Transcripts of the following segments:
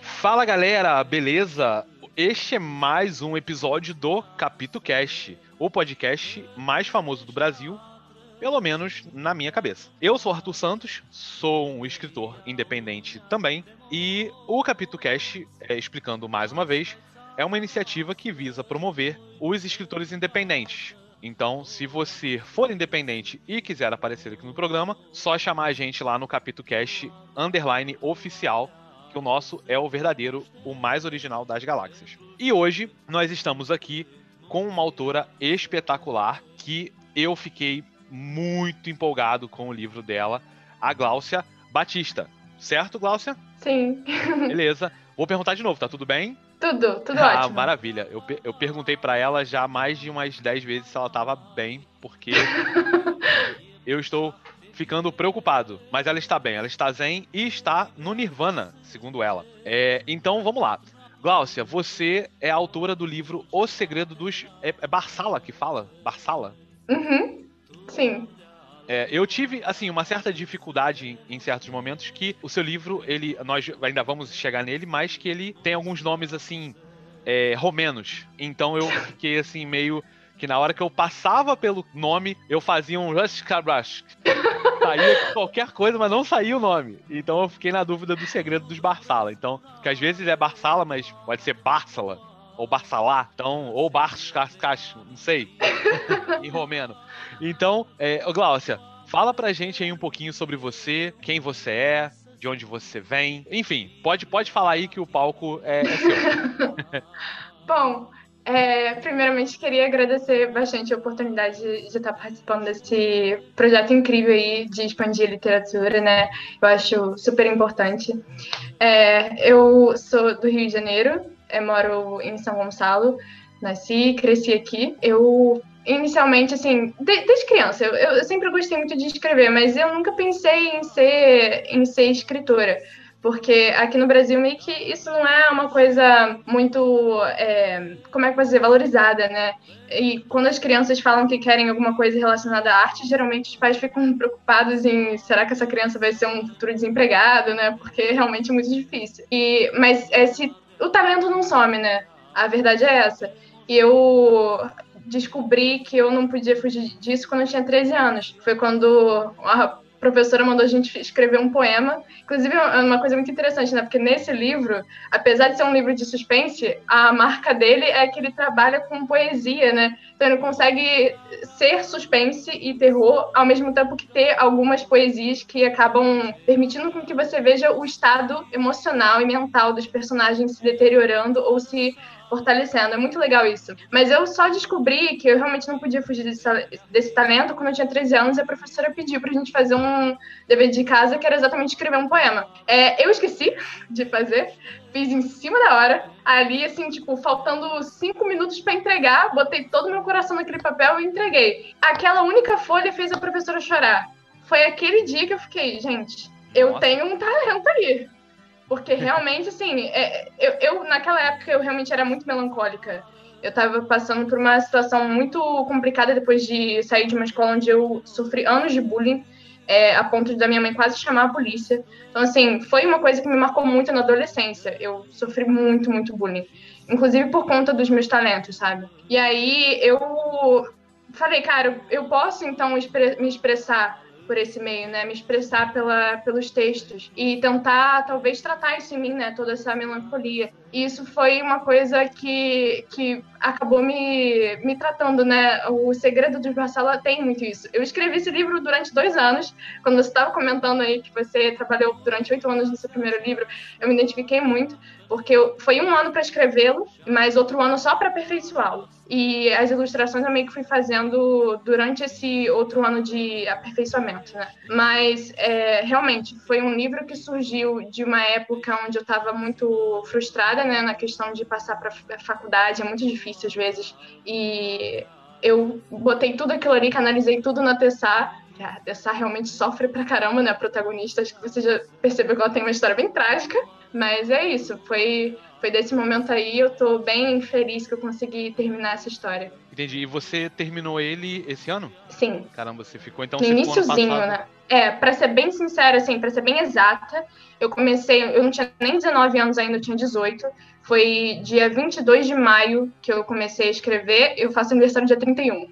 Fala galera, beleza? Este é mais um episódio do Capito Cast, o podcast mais famoso do Brasil, pelo menos na minha cabeça. Eu sou Arthur Santos, sou um escritor independente também, e o Capito Cast, é, explicando mais uma vez, é uma iniciativa que visa promover os escritores independentes. Então, se você for independente e quiser aparecer aqui no programa, só chamar a gente lá no Capito Cast underline oficial que o nosso é o verdadeiro, o mais original das galáxias. E hoje nós estamos aqui com uma autora espetacular que eu fiquei muito empolgado com o livro dela, a Gláucia Batista. Certo, Gláucia? Sim. Beleza. Vou perguntar de novo, tá tudo bem? Tudo, tudo ah, ótimo. maravilha. Eu, eu perguntei para ela já mais de umas 10 vezes se ela tava bem, porque eu estou ficando preocupado. Mas ela está bem, ela está zen e está no Nirvana, segundo ela. É, então vamos lá. Gláucia, você é autora do livro O Segredo dos. É, é Barsala que fala? Barsala? Uhum. Sim. É, eu tive, assim, uma certa dificuldade em, em, certos momentos que o seu livro, ele. Nós ainda vamos chegar nele, mas que ele tem alguns nomes, assim, é, romenos. Então eu fiquei, assim, meio. Que na hora que eu passava pelo nome, eu fazia um Rush Kabrash saía qualquer coisa, mas não saía o nome. Então eu fiquei na dúvida do segredo dos Barsala. Então, que às vezes é Barsala, mas pode ser Barsala ou Barsalá, então, ou Barskas, não sei, em romeno. Então, é, Gláucia, fala pra gente aí um pouquinho sobre você, quem você é, de onde você vem, enfim, pode, pode falar aí que o palco é, é seu. Bom, é, primeiramente, queria agradecer bastante a oportunidade de, de, estar participando desse projeto incrível aí de expandir a literatura, né? Eu acho super importante. É, eu sou do Rio de Janeiro, moro em São Gonçalo, nasci, cresci aqui. Eu inicialmente, assim, de, desde criança, eu, eu, sempre gostei muito de escrever, mas eu nunca pensei em ser, em ser escritora porque aqui no Brasil meio que isso não é uma coisa muito, é, como é que posso dizer, valorizada, né? E quando as crianças falam que querem alguma coisa relacionada à arte, geralmente os pais ficam preocupados em será que essa criança vai ser um futuro desempregado, né? Porque é realmente muito difícil. E, mas esse, o talento não some, né? A verdade é essa. E eu descobri que eu não podia fugir disso quando eu tinha 13 anos. Foi quando professora mandou a gente escrever um poema. Inclusive, é uma coisa muito interessante, né? Porque nesse livro, apesar de ser um livro de suspense, a marca dele é que ele trabalha com poesia, né? Então ele consegue ser suspense e terror, ao mesmo tempo que ter algumas poesias que acabam permitindo com que você veja o estado emocional e mental dos personagens se deteriorando ou se fortalecendo. É muito legal isso. Mas eu só descobri que eu realmente não podia fugir desse, desse talento quando eu tinha 13 anos e a professora pediu pra gente fazer um dever de casa que era exatamente escrever um poema. É, eu esqueci de fazer, fiz em cima da hora, ali, assim, tipo, faltando cinco minutos para entregar, botei todo o meu coração naquele papel e entreguei. Aquela única folha fez a professora chorar. Foi aquele dia que eu fiquei, gente, eu Nossa. tenho um talento aí. Porque realmente, assim, é, eu, eu, naquela época eu realmente era muito melancólica. Eu estava passando por uma situação muito complicada depois de sair de uma escola onde eu sofri anos de bullying, é, a ponto da minha mãe quase chamar a polícia. Então, assim, foi uma coisa que me marcou muito na adolescência. Eu sofri muito, muito bullying. Inclusive por conta dos meus talentos, sabe? E aí eu falei, cara, eu posso então me expressar por esse meio, né? Me expressar pela, pelos textos e tentar, talvez, tratar isso em mim, né? Toda essa melancolia. E isso foi uma coisa que, que acabou me, me tratando, né? O Segredo de Marcela tem muito isso. Eu escrevi esse livro durante dois anos. Quando você estava comentando aí que você trabalhou durante oito anos no seu primeiro livro, eu me identifiquei muito, porque foi um ano para escrevê-lo, mas outro ano só para aperfeiçoá-lo. E as ilustrações eu meio que fui fazendo durante esse outro ano de aperfeiçoamento, né? Mas, é, realmente, foi um livro que surgiu de uma época onde eu estava muito frustrada, né? Na questão de passar para faculdade, é muito difícil às vezes. E eu botei tudo aquilo ali, canalizei tudo na Tessar. A Tessar realmente sofre pra caramba, né? A protagonista, acho que você já percebeu que ela tem uma história bem trágica. Mas é isso, foi foi desse momento aí, eu tô bem feliz que eu consegui terminar essa história. Entendi. E você terminou ele esse ano? Sim. Caramba, você ficou então. No iníciozinho, né? É, para ser bem sincera, assim, para ser bem exata, eu comecei, eu não tinha nem 19 anos ainda, eu tinha 18. Foi dia 22 de maio que eu comecei a escrever, eu faço aniversário dia 31.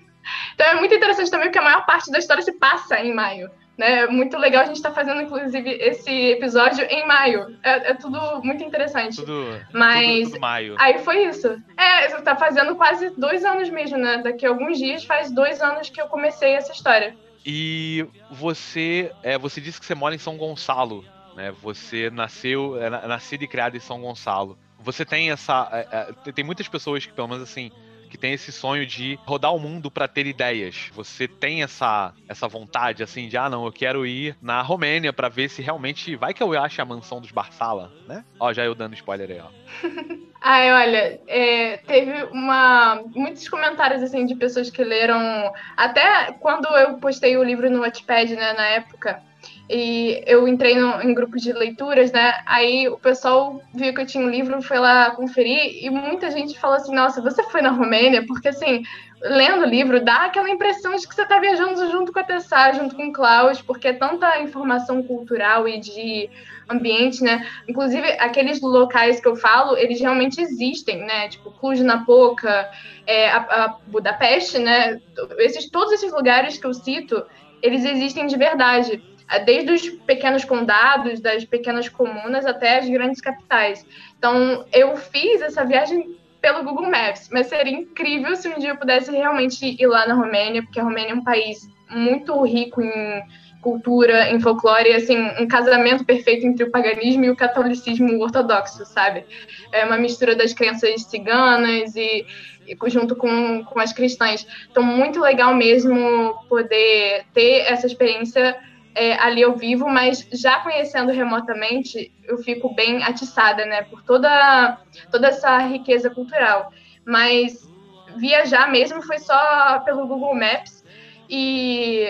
Então é muito interessante também porque a maior parte da história se passa em maio. Né? É muito legal a gente estar tá fazendo, inclusive, esse episódio em maio. É, é tudo muito interessante. Tudo, Mas tudo, tudo maio. aí foi isso. É, você está fazendo quase dois anos mesmo, né? Daqui a alguns dias faz dois anos que eu comecei essa história. E você, é, você disse que você mora em São Gonçalo, né? Você nasceu, é, nascido e criado em São Gonçalo. Você tem essa, é, é, tem muitas pessoas que pelo menos assim que tem esse sonho de rodar o mundo para ter ideias. Você tem essa, essa vontade, assim, de, ah, não, eu quero ir na Romênia para ver se realmente vai que eu ache a mansão dos Barsala, né? Ó, já eu dando spoiler aí, ó. Ai, olha, é, teve uma, muitos comentários assim de pessoas que leram. Até quando eu postei o livro no Wattpad, né, na época, e eu entrei no, em grupos de leituras, né? Aí o pessoal viu que eu tinha um livro, foi lá conferir, e muita gente falou assim: Nossa, você foi na Romênia? Porque assim, lendo o livro, dá aquela impressão de que você está viajando junto com a Tessá, junto com o Klaus, porque é tanta informação cultural e de ambiente, né? Inclusive, aqueles locais que eu falo, eles realmente existem, né? Tipo, Cluj-Napoca, é, a, a Budapeste, né? Esses, todos esses lugares que eu cito, eles existem de verdade desde os pequenos condados, das pequenas comunas até as grandes capitais. Então, eu fiz essa viagem pelo Google Maps, mas seria incrível se um dia eu pudesse realmente ir lá na Romênia, porque a Romênia é um país muito rico em cultura, em folclore, assim, um casamento perfeito entre o paganismo e o catolicismo ortodoxo, sabe? É uma mistura das crenças ciganas e, e junto com, com as cristãs. Então, muito legal mesmo poder ter essa experiência é, ali ao vivo, mas já conhecendo remotamente, eu fico bem atiçada, né, por toda, toda essa riqueza cultural. Mas viajar mesmo foi só pelo Google Maps e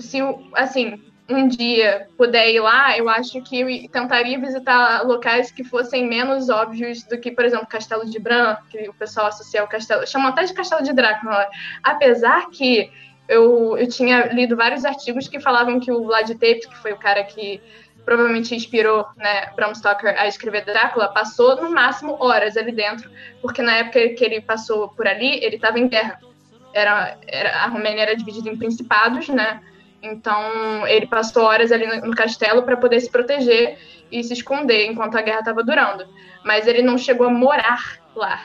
se, assim, um dia puder ir lá, eu acho que eu tentaria visitar locais que fossem menos óbvios do que, por exemplo, Castelo de Bran, que o pessoal associa ao castelo, chamam até de Castelo de Drácula, apesar que eu, eu tinha lido vários artigos que falavam que o Vlad Tepes, que foi o cara que provavelmente inspirou né, Bram Stoker a escrever Drácula, passou no máximo horas ali dentro, porque na época que ele passou por ali, ele estava em guerra. Era, era, a Romênia era dividida em principados, né? Então ele passou horas ali no, no castelo para poder se proteger e se esconder enquanto a guerra estava durando. Mas ele não chegou a morar lá.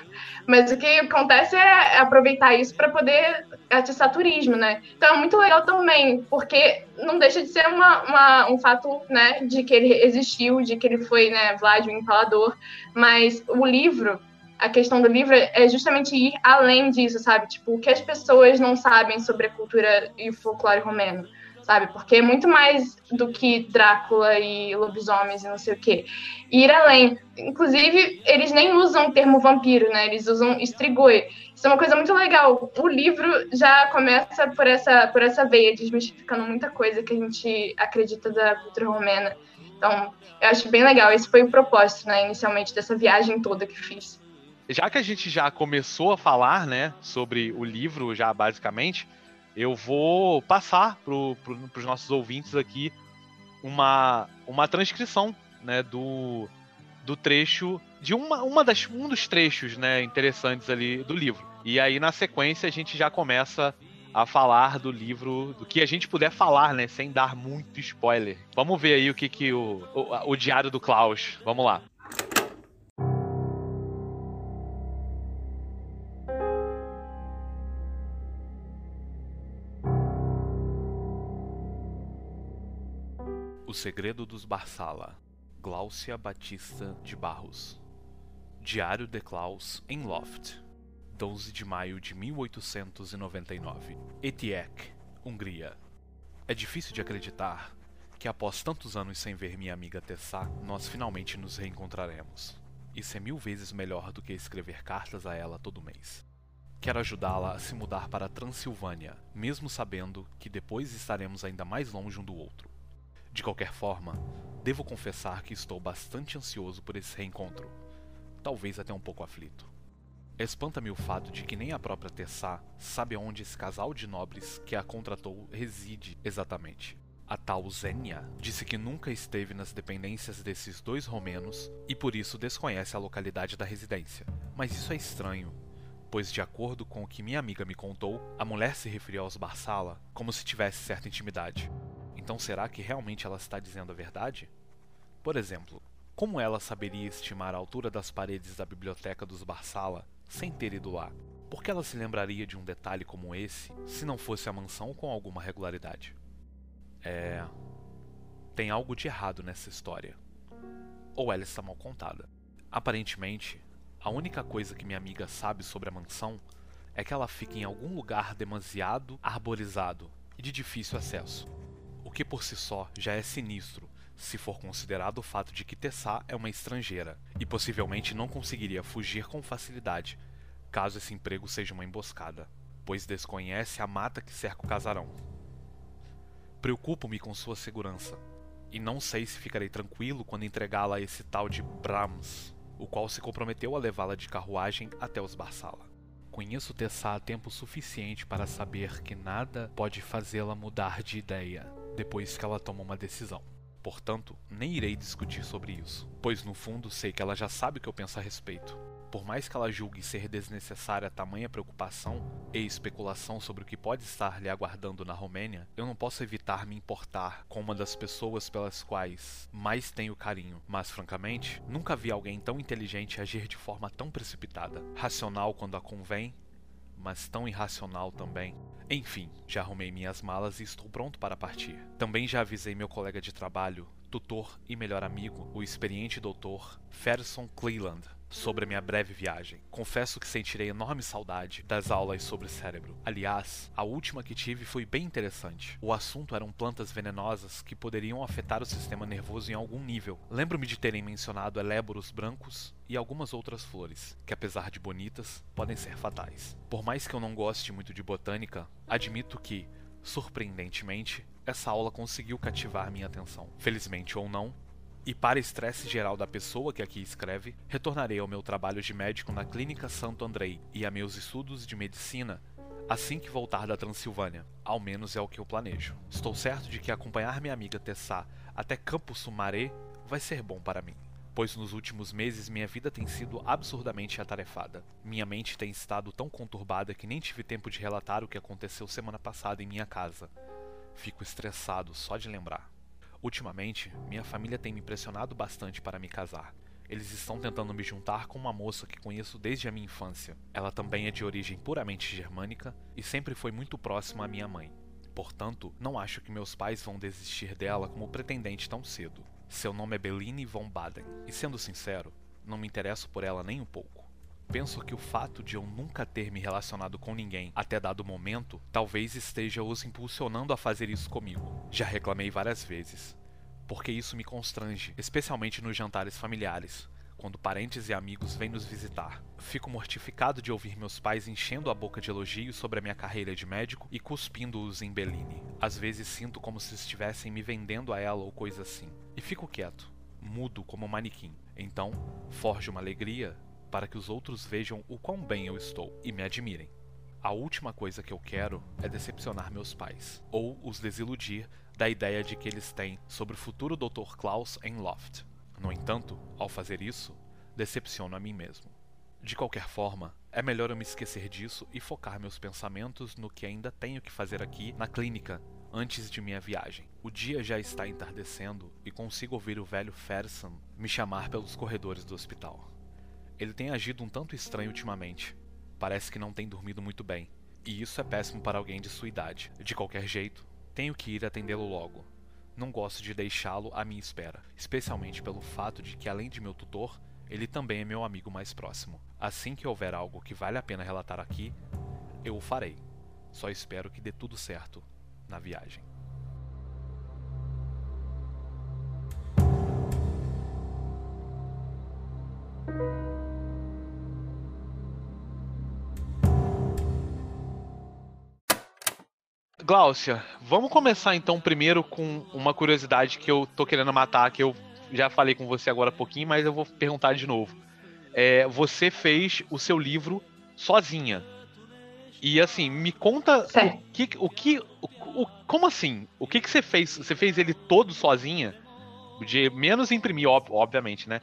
Mas o que acontece é aproveitar isso para poder atiçar turismo, né? Então é muito legal também, porque não deixa de ser uma, uma, um fato, né, de que ele existiu, de que ele foi, né, Vlad, o empalador, mas o livro, a questão do livro é justamente ir além disso, sabe? Tipo, o que as pessoas não sabem sobre a cultura e o folclore romeno sabe? Porque é muito mais do que Drácula e lobisomens e não sei o quê. Ir além. Inclusive, eles nem usam o termo vampiro, né? Eles usam Strigoi. Isso é uma coisa muito legal. O livro já começa por essa, por essa veia, desmistificando muita coisa que a gente acredita da cultura romena. Então, eu acho bem legal. Esse foi o propósito, né, inicialmente, dessa viagem toda que fiz. Já que a gente já começou a falar, né, sobre o livro, já basicamente, eu vou passar para pro, os nossos ouvintes aqui uma, uma transcrição né, do, do trecho, de uma, uma das, um dos trechos né, interessantes ali do livro. E aí, na sequência, a gente já começa a falar do livro, do que a gente puder falar, né, sem dar muito spoiler. Vamos ver aí o que, que o, o, o diário do Klaus. Vamos lá. Segredo dos Barsala, Gláucia Batista de Barros. Diário de Klaus em Loft, 12 de maio de 1899. Etiek, Hungria. É difícil de acreditar que após tantos anos sem ver minha amiga Tessá, nós finalmente nos reencontraremos. Isso é mil vezes melhor do que escrever cartas a ela todo mês. Quero ajudá-la a se mudar para a Transilvânia, mesmo sabendo que depois estaremos ainda mais longe um do outro. De qualquer forma, devo confessar que estou bastante ansioso por esse reencontro, talvez até um pouco aflito. Espanta-me o fato de que nem a própria Tessá sabe onde esse casal de nobres que a contratou reside exatamente. A tal Zênia disse que nunca esteve nas dependências desses dois romenos e por isso desconhece a localidade da residência. Mas isso é estranho, pois, de acordo com o que minha amiga me contou, a mulher se referiu aos Barsala como se tivesse certa intimidade. Então será que realmente ela está dizendo a verdade? Por exemplo, como ela saberia estimar a altura das paredes da biblioteca dos Barsala sem ter ido lá? Por que ela se lembraria de um detalhe como esse se não fosse a mansão com alguma regularidade? É. Tem algo de errado nessa história. Ou ela está mal contada. Aparentemente, a única coisa que minha amiga sabe sobre a mansão é que ela fica em algum lugar demasiado arborizado e de difícil acesso. Que por si só já é sinistro, se for considerado o fato de que Tessá é uma estrangeira e possivelmente não conseguiria fugir com facilidade caso esse emprego seja uma emboscada, pois desconhece a mata que cerca o casarão. Preocupo-me com sua segurança, e não sei se ficarei tranquilo quando entregá-la a esse tal de Brahms, o qual se comprometeu a levá-la de carruagem até os Barsala. Conheço Tessá há tempo suficiente para saber que nada pode fazê-la mudar de ideia depois que ela toma uma decisão. Portanto, nem irei discutir sobre isso, pois no fundo sei que ela já sabe o que eu penso a respeito por mais que ela julgue ser desnecessária tamanha preocupação e especulação sobre o que pode estar lhe aguardando na Romênia, eu não posso evitar me importar com uma das pessoas pelas quais mais tenho carinho. Mas, francamente, nunca vi alguém tão inteligente agir de forma tão precipitada, racional quando a convém, mas tão irracional também. Enfim, já arrumei minhas malas e estou pronto para partir. Também já avisei meu colega de trabalho, tutor e melhor amigo, o experiente doutor Ferguson Cleland, sobre a minha breve viagem. Confesso que sentirei enorme saudade das aulas sobre cérebro. Aliás, a última que tive foi bem interessante. O assunto eram plantas venenosas que poderiam afetar o sistema nervoso em algum nível. Lembro-me de terem mencionado eléboros brancos e algumas outras flores, que apesar de bonitas, podem ser fatais. Por mais que eu não goste muito de botânica, admito que, surpreendentemente, essa aula conseguiu cativar minha atenção. Felizmente ou não, e para estresse geral da pessoa que aqui escreve, retornarei ao meu trabalho de médico na Clínica Santo Andrei e a meus estudos de medicina assim que voltar da Transilvânia. Ao menos é o que eu planejo. Estou certo de que acompanhar minha amiga Tessá até Campo Sumaré vai ser bom para mim, pois nos últimos meses minha vida tem sido absurdamente atarefada. Minha mente tem estado tão conturbada que nem tive tempo de relatar o que aconteceu semana passada em minha casa. Fico estressado só de lembrar. Ultimamente, minha família tem me pressionado bastante para me casar. Eles estão tentando me juntar com uma moça que conheço desde a minha infância. Ela também é de origem puramente germânica e sempre foi muito próxima à minha mãe. Portanto, não acho que meus pais vão desistir dela como pretendente tão cedo. Seu nome é Beline von Baden, e sendo sincero, não me interesso por ela nem um pouco. Penso que o fato de eu nunca ter me relacionado com ninguém até dado momento talvez esteja os impulsionando a fazer isso comigo. Já reclamei várias vezes, porque isso me constrange, especialmente nos jantares familiares, quando parentes e amigos vêm nos visitar. Fico mortificado de ouvir meus pais enchendo a boca de elogios sobre a minha carreira de médico e cuspindo-os em Bellini. Às vezes sinto como se estivessem me vendendo a ela ou coisa assim. E fico quieto, mudo como um manequim. Então, forjo uma alegria para que os outros vejam o quão bem eu estou e me admirem. A última coisa que eu quero é decepcionar meus pais, ou os desiludir da ideia de que eles têm sobre o futuro Dr. Klaus em Loft. No entanto, ao fazer isso, decepciono a mim mesmo. De qualquer forma, é melhor eu me esquecer disso e focar meus pensamentos no que ainda tenho que fazer aqui na clínica antes de minha viagem. O dia já está entardecendo e consigo ouvir o velho Ferson me chamar pelos corredores do hospital. Ele tem agido um tanto estranho ultimamente, parece que não tem dormido muito bem. E isso é péssimo para alguém de sua idade. De qualquer jeito, tenho que ir atendê-lo logo. Não gosto de deixá-lo à minha espera, especialmente pelo fato de que, além de meu tutor, ele também é meu amigo mais próximo. Assim que houver algo que vale a pena relatar aqui, eu o farei. Só espero que dê tudo certo na viagem. Gláucia, vamos começar então primeiro com uma curiosidade que eu tô querendo matar, que eu já falei com você agora há pouquinho, mas eu vou perguntar de novo. É, você fez o seu livro sozinha. E assim, me conta o que, o que, o, como assim? O que, que você fez? Você fez ele todo sozinha? De menos imprimir, ob, obviamente, né?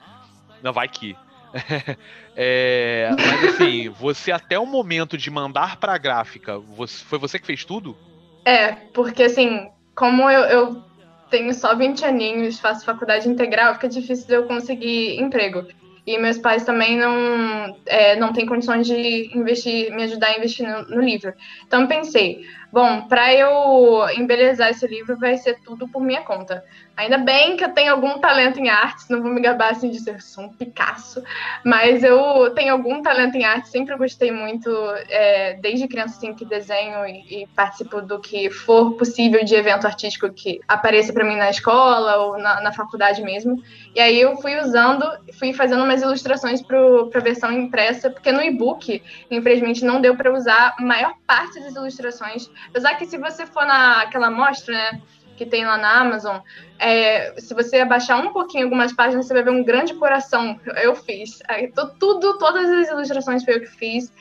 Não vai que. é, mas assim, você até o momento de mandar pra gráfica, você, foi você que fez tudo? É, porque assim, como eu, eu tenho só 20 aninhos, faço faculdade integral, fica difícil de eu conseguir emprego. E meus pais também não, é, não têm condições de investir, me ajudar a investir no, no livro. Então pensei, bom, para eu embelezar esse livro vai ser tudo por minha conta. Ainda bem que eu tenho algum talento em artes, não vou me gabar assim de ser sou um Picasso, mas eu tenho algum talento em arte, sempre gostei muito, é, desde criança assim, que desenho e, e, participo do que for possível de evento artístico que apareça para mim na escola ou na, na, faculdade mesmo. E aí eu fui usando, fui fazendo umas ilustrações para a versão impressa, porque no e-book, infelizmente, não deu para usar a maior parte das ilustrações Apesar que se você for naquela amostra, né, que tem lá na Amazon, é, se você abaixar um pouquinho algumas páginas, você vai ver um grande coração. Eu fiz. Aí, tudo, todas as ilustrações foi eu que fiz.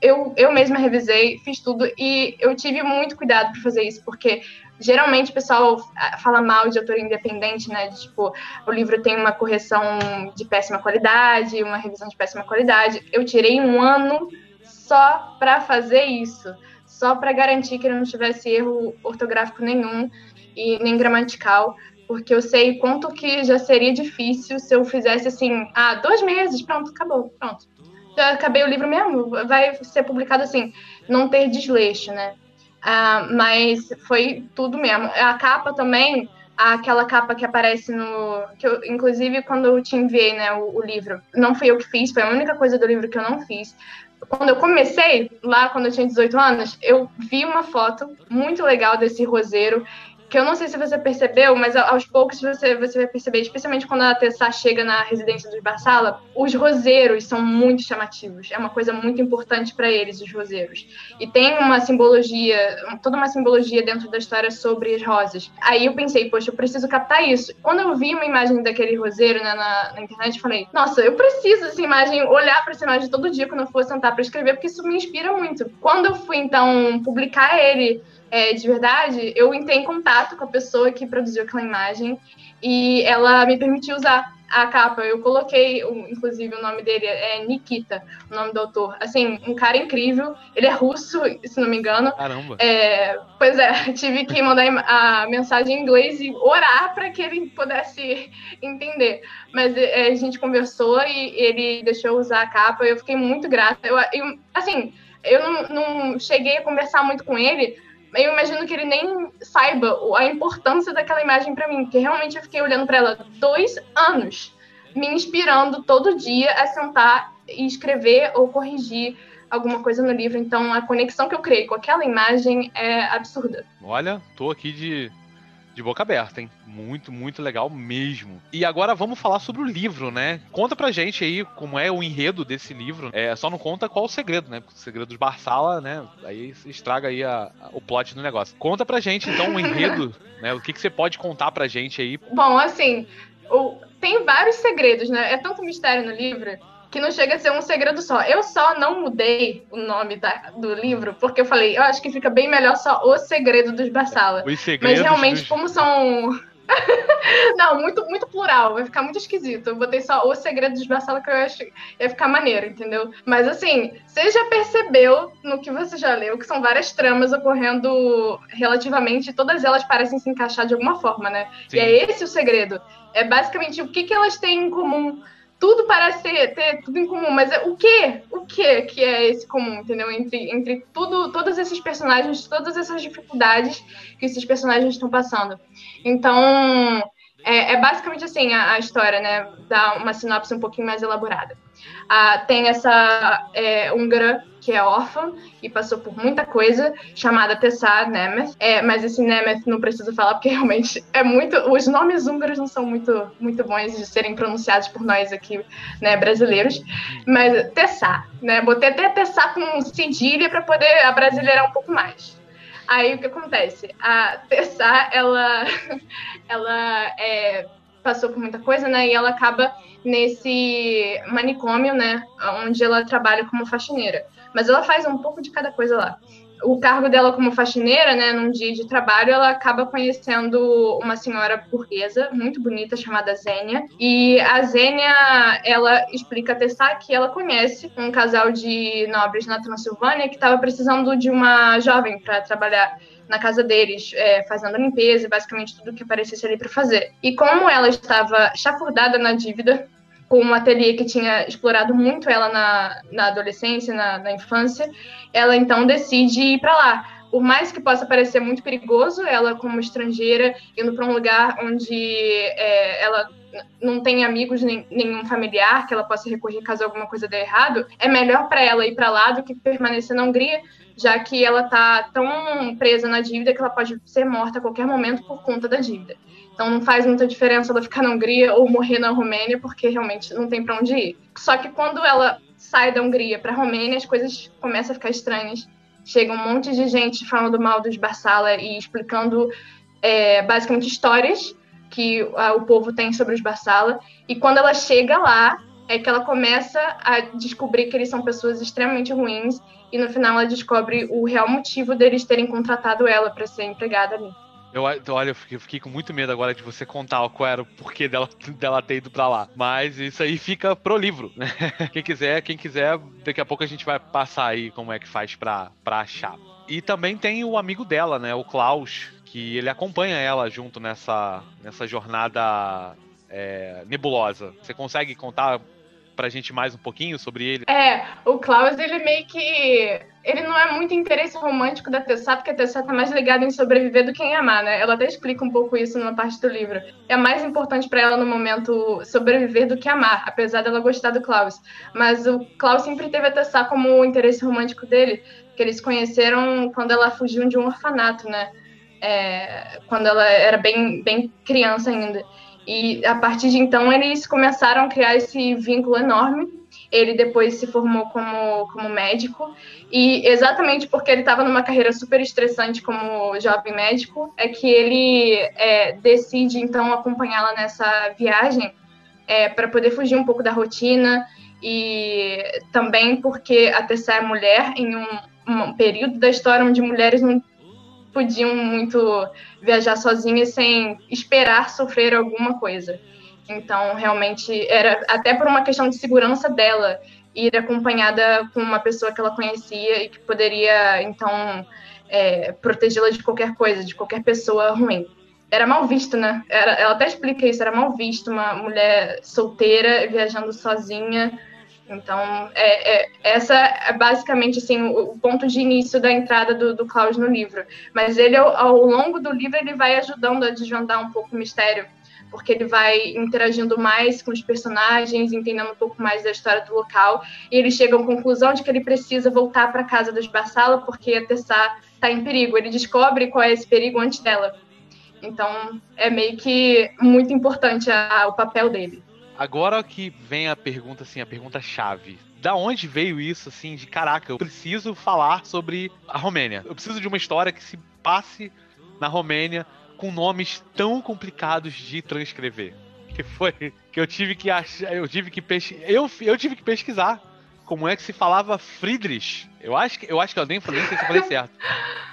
Eu, eu mesma revisei, fiz tudo e eu tive muito cuidado para fazer isso, porque geralmente o pessoal fala mal de autor independente, né? De, tipo, o livro tem uma correção de péssima qualidade, uma revisão de péssima qualidade. Eu tirei um ano só para fazer isso só para garantir que não tivesse erro ortográfico nenhum e nem gramatical, porque eu sei quanto que já seria difícil se eu fizesse assim, ah, dois meses, pronto, acabou, pronto. Já acabei o livro mesmo, vai ser publicado assim, não ter desleixo, né? Ah, mas foi tudo mesmo. A capa também, aquela capa que aparece no. Que eu, inclusive, quando eu te enviei né, o, o, livro, não fui eu que fiz, foi a única coisa do livro que eu não fiz quando eu comecei, lá quando eu tinha 18 anos, eu vi uma foto muito legal desse roseiro que eu não sei se você percebeu, mas aos poucos você, você vai perceber, especialmente quando a Tessa chega na residência dos Barsala, os roseiros são muito chamativos. É uma coisa muito importante para eles, os roseiros. E tem uma simbologia, toda uma simbologia dentro da história sobre as rosas. Aí eu pensei, poxa, eu preciso captar isso. Quando eu vi uma imagem daquele roseiro né, na, na internet, eu falei, nossa, eu preciso dessa imagem, olhar para essa imagem todo dia quando eu for sentar para escrever, porque isso me inspira muito. Quando eu fui, então, publicar ele é, de verdade, eu entrei em contato com a pessoa que produziu aquela imagem e ela me permitiu usar a capa. Eu coloquei, inclusive, o nome dele é Nikita, o nome do autor. Assim, um cara incrível. Ele é russo, se não me engano. Caramba. É, pois é, tive que mandar a mensagem em inglês e orar para que ele pudesse entender. Mas é, a gente conversou e ele deixou usar a capa. Eu fiquei muito grata. Eu, eu assim, eu não, não cheguei a conversar muito com ele, eu imagino que ele nem saiba a importância daquela imagem para mim, porque realmente eu fiquei olhando para ela dois anos, me inspirando todo dia a sentar e escrever ou corrigir alguma coisa no livro. Então a conexão que eu criei com aquela imagem é absurda. Olha, tô aqui de de boca aberta, hein? Muito, muito legal mesmo. E agora vamos falar sobre o livro, né? Conta pra gente aí como é o enredo desse livro. É, só não conta qual o segredo, né? Porque o segredo dos Barsala, né? Aí estraga aí a, a, o plot do negócio. Conta pra gente, então, o enredo, né? O que, que você pode contar pra gente aí? Bom, assim, o, tem vários segredos, né? É tanto mistério no livro que não chega a ser um segredo só. Eu só não mudei o nome da, do livro, porque eu falei, eu acho que fica bem melhor só O Segredo dos Bassala. Mas realmente, dos... como são. não, muito, muito plural, vai ficar muito esquisito. Eu botei só O Segredo dos Bassala, que eu acho que ia ficar maneiro, entendeu? Mas assim, você já percebeu no que você já leu que são várias tramas ocorrendo relativamente, todas elas parecem se encaixar de alguma forma, né? Sim. E é esse o segredo. É basicamente o que, que elas têm em comum tudo parece ter, ter, tudo em comum, mas é, o que? O que que é esse comum, entendeu? Entre, entre tudo, todos esses personagens, todas essas dificuldades que esses personagens estão passando. Então, é, é basicamente assim a, a, história, né? Dá uma sinopse um pouquinho mais elaborada. Ah, tem essa é, húngara que é órfã e passou por muita coisa, chamada Tessar Nemeth. É, mas esse Nemeth não preciso falar porque realmente é muito. Os nomes húngaros não são muito, muito bons de serem pronunciados por nós aqui, né, brasileiros. Mas Tessar, né? Botei até Tessar com cedilha para poder abrasileirar um pouco mais. Aí o que acontece? A Tessar, ela, ela é, passou por muita coisa, né? E ela acaba nesse manicômio, né? Onde ela trabalha como faxineira. Mas ela faz um pouco de cada coisa lá. o cargo dela como faxineira, né, num dia de trabalho, ela acaba conhecendo uma senhora burguesa muito bonita chamada Zênia. E a Zênia, ela explica a Tessá que ela conhece um casal de nobres na Transilvânia que estava precisando de uma jovem para trabalhar na casa deles, é, fazendo limpeza, basicamente tudo que aparecesse ali para fazer. E como ela estava chafurdada na dívida, com um ateliê que tinha explorado muito ela na, na adolescência, na, na infância, ela então decide ir para lá. Por mais que possa parecer muito perigoso, ela como estrangeira indo para um lugar onde é, ela não tem amigos nem nenhum familiar que ela possa recorrer caso alguma coisa dê errado, é melhor para ela ir para lá do que permanecer na Hungria, já que ela está tão presa na dívida que ela pode ser morta a qualquer momento por conta da dívida. Então não faz muita diferença ela ficar na Hungria ou morrer na Romênia, porque realmente não tem para onde ir. Só que quando ela sai da Hungria para a Romênia, as coisas começam a ficar estranhas. Chega um monte de gente falando mal dos Barsala e explicando é, basicamente histórias que a, o povo tem sobre os Barsala. E quando ela chega lá, é que ela começa a descobrir que eles são pessoas extremamente ruins e no final ela descobre o real motivo deles terem contratado ela para ser empregada ali. Eu, olha, eu fiquei, eu fiquei, com muito medo agora de você contar qual era o porquê dela, dela ter ido pra lá. Mas isso aí fica pro livro, né? Quem quiser, quem quiser, daqui a pouco a gente vai passar aí como é que faz pra, pra achar. E também tem o amigo dela, né? O Klaus, que ele acompanha ela junto nessa, nessa jornada é, nebulosa. Você consegue contar pra gente mais um pouquinho sobre ele? É, o Klaus, ele meio que. Ele não é muito interesse romântico da Tessá, porque a Tessá tá mais ligada em sobreviver do que em amar, né? Ela até explica um pouco isso numa parte do livro. É mais importante para ela no momento sobreviver do que amar, apesar dela gostar do Klaus. Mas o Klaus sempre teve a Tessá como o interesse romântico dele, que eles conheceram quando ela fugiu de um orfanato, né? É, quando ela era bem, bem criança ainda. E a partir de então eles começaram a criar esse vínculo enorme. Ele depois se formou como, como médico, e exatamente porque ele estava numa carreira super estressante como jovem médico, é que ele é, decide então acompanhá-la nessa viagem é, para poder fugir um pouco da rotina, e também porque a Tessa é mulher em um, um período da história onde mulheres não podiam muito viajar sozinhas sem esperar sofrer alguma coisa. Então, realmente, era até por uma questão de segurança dela ir acompanhada com uma pessoa que ela conhecia e que poderia, então, é, protegê-la de qualquer coisa, de qualquer pessoa ruim. Era mal visto, né? Era, ela até explica isso, era mal visto uma mulher solteira viajando sozinha então, é, é, essa é basicamente assim, o, o, ponto de início da entrada do, do Klaus no livro. Mas ele, ao, ao, longo do livro, ele vai ajudando a desvendar um pouco o mistério, porque ele vai interagindo mais com os personagens, entendendo um pouco mais da história do local, e ele chega à conclusão de que ele precisa voltar para a casa dos Bassala, porque a Tessá está em perigo. Ele descobre qual é esse perigo antes dela. Então, é meio que muito importante a, o papel dele. Agora que vem a pergunta, assim, a pergunta chave. Da onde veio isso, assim, de caraca, eu preciso falar sobre a Romênia. Eu preciso de uma história que se passe na Romênia com nomes tão complicados de transcrever. Que foi que eu tive que achar, eu tive que pesquisar, eu, eu tive que pesquisar como é que se falava Friedrich. Eu acho que eu acho que eu nem falei, nem sei se eu falei certo.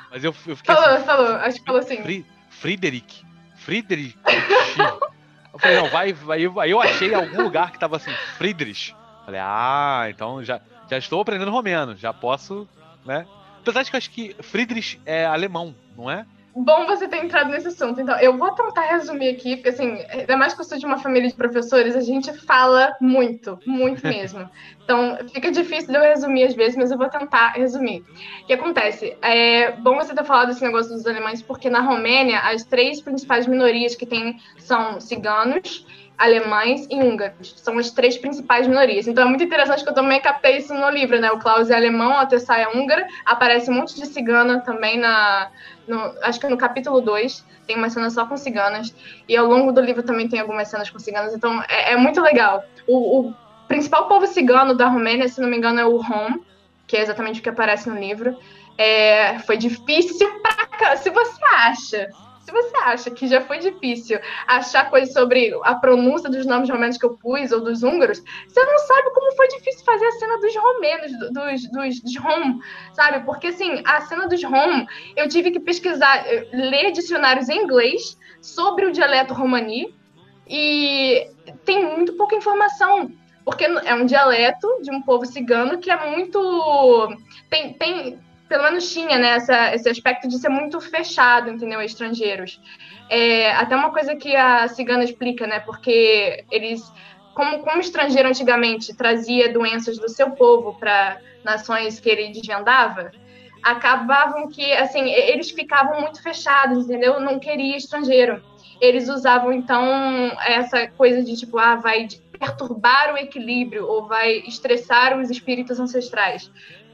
Mas eu, eu fiquei Falou, assim, falou, acho que falou assim. Friedrich. Friedrich. Eu falei, não, vai, vai. Aí eu achei algum lugar que tava assim, Friedrich. Falei, ah, então já, já estou aprendendo romeno, já posso, né? Apesar de que eu acho que Friedrich é alemão, não é? Bom você ter entrado nesse assunto. Então, eu vou tentar resumir aqui, porque, assim, ainda mais que eu sou de uma família de professores, a gente fala muito, muito mesmo. Então, fica difícil de eu resumir às vezes, mas eu vou tentar resumir. O que acontece? É bom você ter falado desse negócio dos alemães, porque na Romênia, as três principais minorias que tem são ciganos, alemães e húngaros. São as três principais minorias. Então é muito interessante que eu também captei isso no livro, né? O Klaus é alemão, a Tessá é húngara, aparece um monte de cigana também na. No, acho que no capítulo 2 tem uma cena só com ciganas. E ao longo do livro também tem algumas cenas com ciganas. Então é, é muito legal. O, o, principal povo cigano da Romênia, se não me engano, é o Rom, que é exatamente o que aparece no livro. É, foi difícil pra cá. Se você acha se você acha que já foi difícil achar coisas sobre a pronúncia dos nomes romanos que eu pus, ou dos húngaros, você não sabe como foi difícil fazer a cena dos romenos, dos, dos, dos Rom, sabe? Porque, assim, a cena dos Rom, eu tive que pesquisar, eh, ler dicionários em inglês sobre o dialeto romani, e tem muito pouca informação porque é um dialeto de um povo cigano que é muito tem, tem pelo menos tinha né, essa, esse aspecto de ser muito fechado, entendeu, estrangeiros. É, até uma coisa que a cigana explica, né, porque eles, como, como estrangeiro antigamente trazia doenças do seu povo para nações que ele desvendava, acabavam que, assim, eles ficavam muito fechados, entendeu, não queria estrangeiro. Eles usavam, então, essa coisa de, tipo, ah, vai perturbar o equilíbrio ou vai estressar os espíritos ancestrais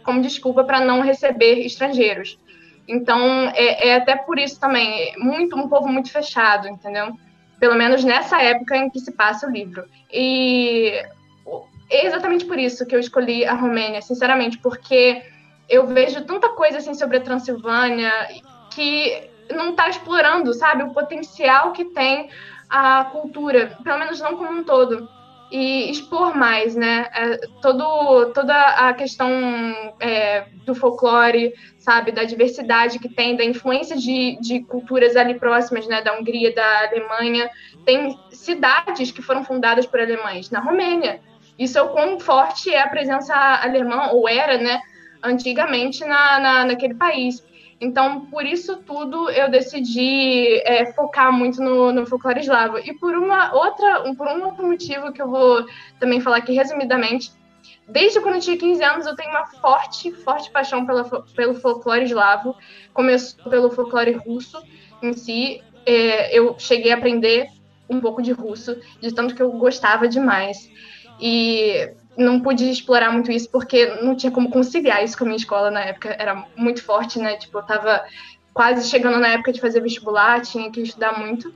como desculpa para não receber estrangeiros. Então, é, é, até por isso também, é muito um povo muito fechado, entendeu? Pelo menos nessa época em que se passa o livro. E é exatamente por isso que eu escolhi a Romênia, sinceramente, porque eu vejo tanta coisa assim sobre a Transilvânia que não está explorando, sabe, o potencial que tem a cultura, pelo menos não como um todo e expor mais, né? É, todo, toda a questão é, do folclore, sabe, da diversidade que tem, da influência de, de culturas ali próximas, né? Da Hungria, da Alemanha. Tem cidades que foram fundadas por alemães na Romênia. Isso é o quão forte é a presença alemã, ou era, né? Antigamente na, na, naquele país. Então, por isso tudo, eu decidi é, focar muito no, no folclore eslavo. E por uma outra, por um outro motivo que eu vou também falar aqui resumidamente, desde quando eu tinha 15 anos eu tenho uma forte, forte paixão pela, pelo folclore eslavo. Começou pelo folclore russo em si. É, eu cheguei a aprender um pouco de russo, de tanto que eu gostava demais. E não pude explorar muito isso porque não tinha como conciliar isso com a minha escola na época. Era muito forte, né? Tipo, eu tava quase chegando na época de fazer vestibular, tinha que estudar muito.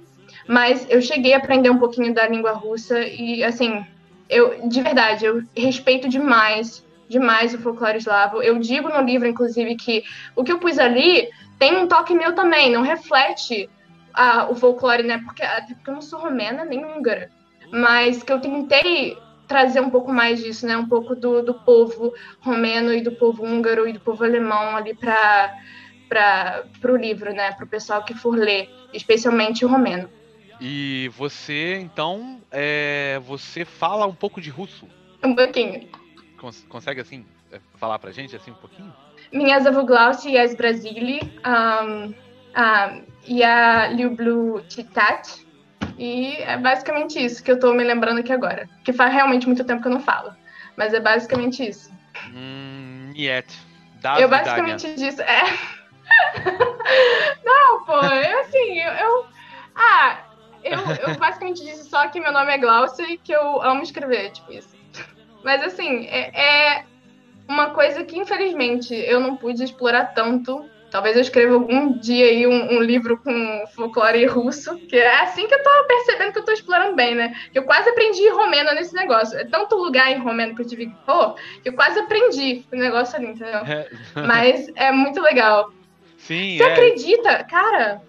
Mas eu cheguei a aprender um pouquinho da língua russa e, assim, eu, de verdade, eu respeito demais, demais o folclore eslavo. Eu digo no livro, inclusive, que o que eu pus ali tem um toque meu também, não reflete a, o folclore, né? Porque, até porque eu não sou romena nem húngara. Mas que eu tentei trazer um pouco mais disso, né? Um pouco do, do povo romeno e do povo húngaro e do povo alemão ali para para o livro, né? Para o pessoal que for ler, especialmente o romeno. E você, então, é, você fala um pouco de russo? Um pouquinho. Cons consegue, assim, é, falar para gente, assim, um pouquinho? Minha zavuglaus e as brasile um, um, e a Liublu Titat, e é basicamente isso que eu tô me lembrando aqui agora. Que faz realmente muito tempo que eu não falo. Mas é basicamente isso. Hum, yet. eu basicamente disse. É. não, pô, eu assim, eu. eu ah, eu, eu basicamente disse só que meu nome é Glaucia e que eu amo escrever, tipo isso. Mas assim, é, é uma coisa que infelizmente eu não pude explorar tanto Talvez eu escreva algum dia aí um, um, livro com folclore russo, que é assim que eu tô percebendo que eu tô explorando bem, né? Que eu quase aprendi romeno nesse negócio. É tanto lugar em romeno que eu tive que pôr, que eu quase aprendi o negócio ali, entendeu? É. Mas é muito legal. Sim, Você é. acredita, cara?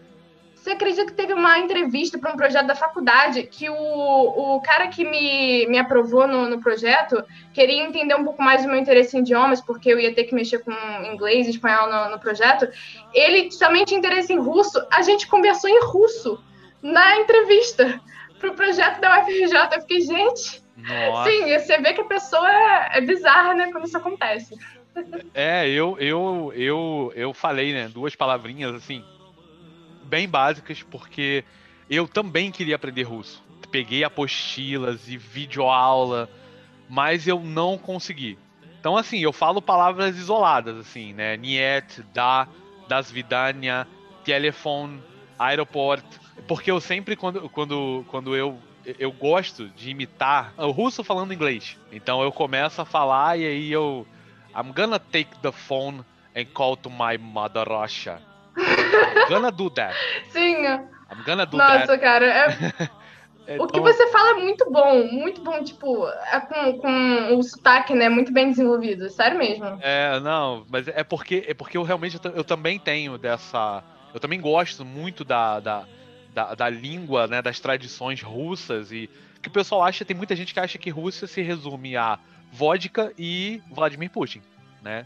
Você acredita que teve uma entrevista para um projeto da faculdade que o, o cara que me, me aprovou no, no projeto queria entender um pouco mais do meu interesse em idiomas, porque eu ia ter que mexer com inglês e espanhol no, no projeto. Ele também tinha interesse em russo. A gente conversou em russo na entrevista para o projeto da UFRJ. Eu fiquei, gente. Nossa. Sim, você vê que a pessoa é, é bizarra, né, quando isso acontece. É, eu, eu, eu, eu falei, né, duas palavrinhas assim bem básicas, porque eu também queria aprender russo. Peguei apostilas e videoaula, mas eu não consegui. Então, assim, eu falo palavras isoladas, assim, né? Niet, da, das vidania, telefone, aeroport. Porque eu sempre, quando, quando, quando eu eu gosto de imitar o russo falando inglês. Então eu começo a falar e aí eu. I'm gonna take the phone and call to my mother Russia. I'm gonna do that. Sim. I'm gonna do Nossa, that. Cara, é... o que então- você fala é muito bom, muito bom, tipo, é com, com o sotaque, né, muito bem desenvolvido, sério mesmo. É, não, mas é porque, é porque eu realmente, eu também tenho dessa, Eu também gosto muito da, da, da, da língua, né, das tradições russas e que o pessoal acha, tem muita gente que acha que Rússia se resume a vodka e Vladimir Putin, né?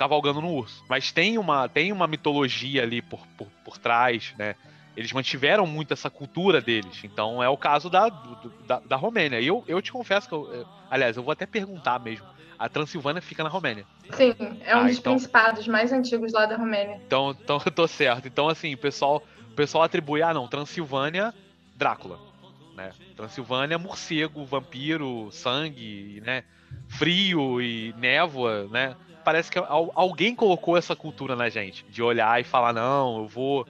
Cavalgando no urso. Mas tem uma, tem uma mitologia ali por, por, por trás, né? Eles mantiveram muito essa cultura deles. Então é o caso da, do, da, da Romênia. E eu, eu te confesso que eu, aliás, eu vou até perguntar mesmo. A Transilvânia fica na Romênia. Sim, é um ah, dos então, principados mais antigos lá da Romênia. Então, então eu tô certo. Então, assim, o pessoal, o pessoal atribui, ah, não, Transilvânia, Drácula. Né? Transilvânia, morcego, vampiro, sangue, né? Frio e névoa, né? Parece que alguém colocou essa cultura na gente. De olhar e falar, não, eu vou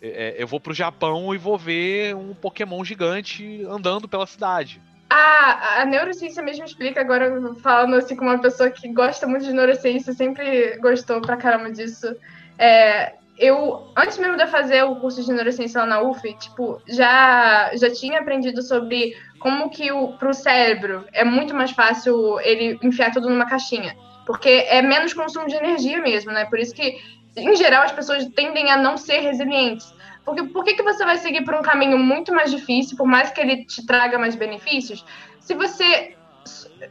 é, é, eu vou pro Japão e vou ver um Pokémon gigante andando pela cidade. A neurociência mesmo explica, agora falando assim como uma pessoa que gosta muito de neurociência, sempre gostou pra caramba disso. É, eu, antes mesmo de fazer o curso de neurociência lá na UF, tipo, já, já tinha aprendido sobre como que o, pro cérebro é muito mais fácil ele enfiar tudo numa caixinha. Porque é menos consumo de energia mesmo, né? Por isso que em geral, as pessoas tendem a não ser resilientes. Porque por que, que você vai seguir por um caminho muito mais difícil, por mais que ele te traga mais benefícios, se você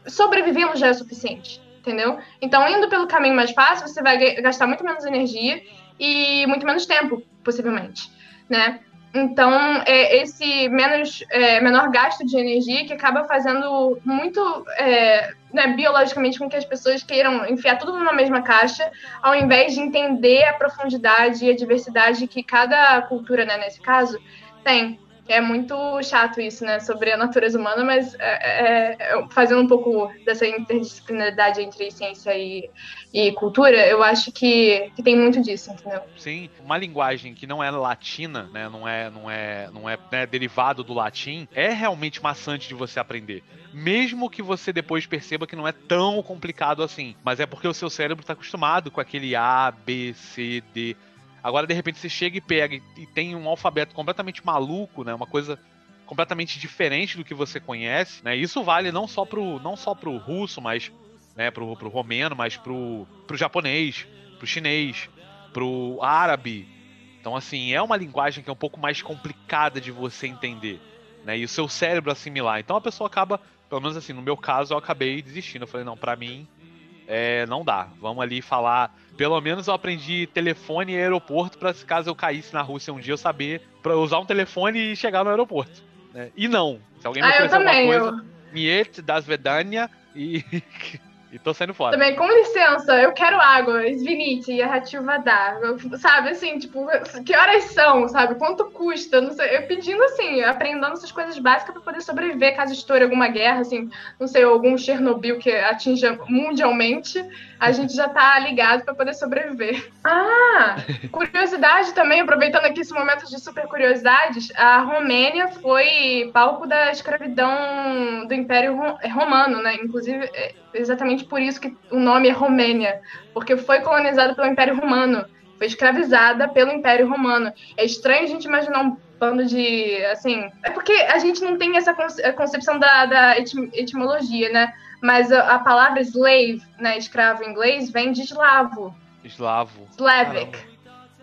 sobrevivendo já é suficiente, entendeu? Então, indo pelo caminho mais fácil, você vai gastar muito menos energia e muito menos tempo, possivelmente, né? Então, é esse menos, é, menor gasto de energia que acaba fazendo muito é, né, biologicamente com que as pessoas queiram enfiar tudo numa mesma caixa, ao invés de entender a profundidade e a diversidade que cada cultura, né, nesse caso, tem é muito chato isso, né, sobre a natureza humana, mas é, é, é, fazendo um pouco dessa interdisciplinaridade entre ciência e, e cultura, eu acho que, que tem muito disso, entendeu? Sim, uma linguagem que não é latina, né, não é, não é, não é né, derivado do latim, é realmente maçante de você aprender. Mesmo que você depois perceba que não é tão complicado assim, mas é porque o seu cérebro está acostumado com aquele A, B, C, D Agora, de repente, você chega e pega e tem um alfabeto completamente maluco, né? Uma coisa completamente diferente do que você conhece, né? Isso vale não só pro, não só pro russo, mas né, pro, pro romeno, mas pro, pro japonês, pro chinês, pro árabe. Então, assim, é uma linguagem que é um pouco mais complicada de você entender, né? E o seu cérebro assimilar. Então a pessoa acaba, pelo menos assim, no meu caso, eu acabei desistindo. Eu falei, não, para mim, é, não dá. Vamos ali falar pelo menos eu aprendi telefone e aeroporto para se caso eu caísse na Rússia um dia eu saber para usar um telefone e chegar no aeroporto. Né? E não. Se alguém me ah, oferecer alguma coisa, eu... Niet das Vedania e E tô saindo fora. Também, com licença, eu quero água, Svinite, Yarrativa dá. Sabe, assim, tipo, que horas são, sabe? Quanto custa? Não sei, eu pedindo assim, aprendendo essas coisas básicas para poder sobreviver caso estoure alguma guerra, assim, não sei, algum Chernobyl que atinja mundialmente, a gente já tá ligado para poder sobreviver. Ah, curiosidade também, aproveitando aqui esse momento de super curiosidades, a Romênia foi palco da escravidão do Império Romano, né? Inclusive, é, exatamente por isso que o nome é Romênia, porque foi colonizada pelo Império Romano, foi escravizada pelo Império Romano. É estranho a gente imaginar um bando de, assim, é porque a gente não tem essa concepção da, da etimologia, né? Mas a, a, palavra slave, né, escravo em inglês, vem de eslavo. Eslavo. Slavic, Caramba.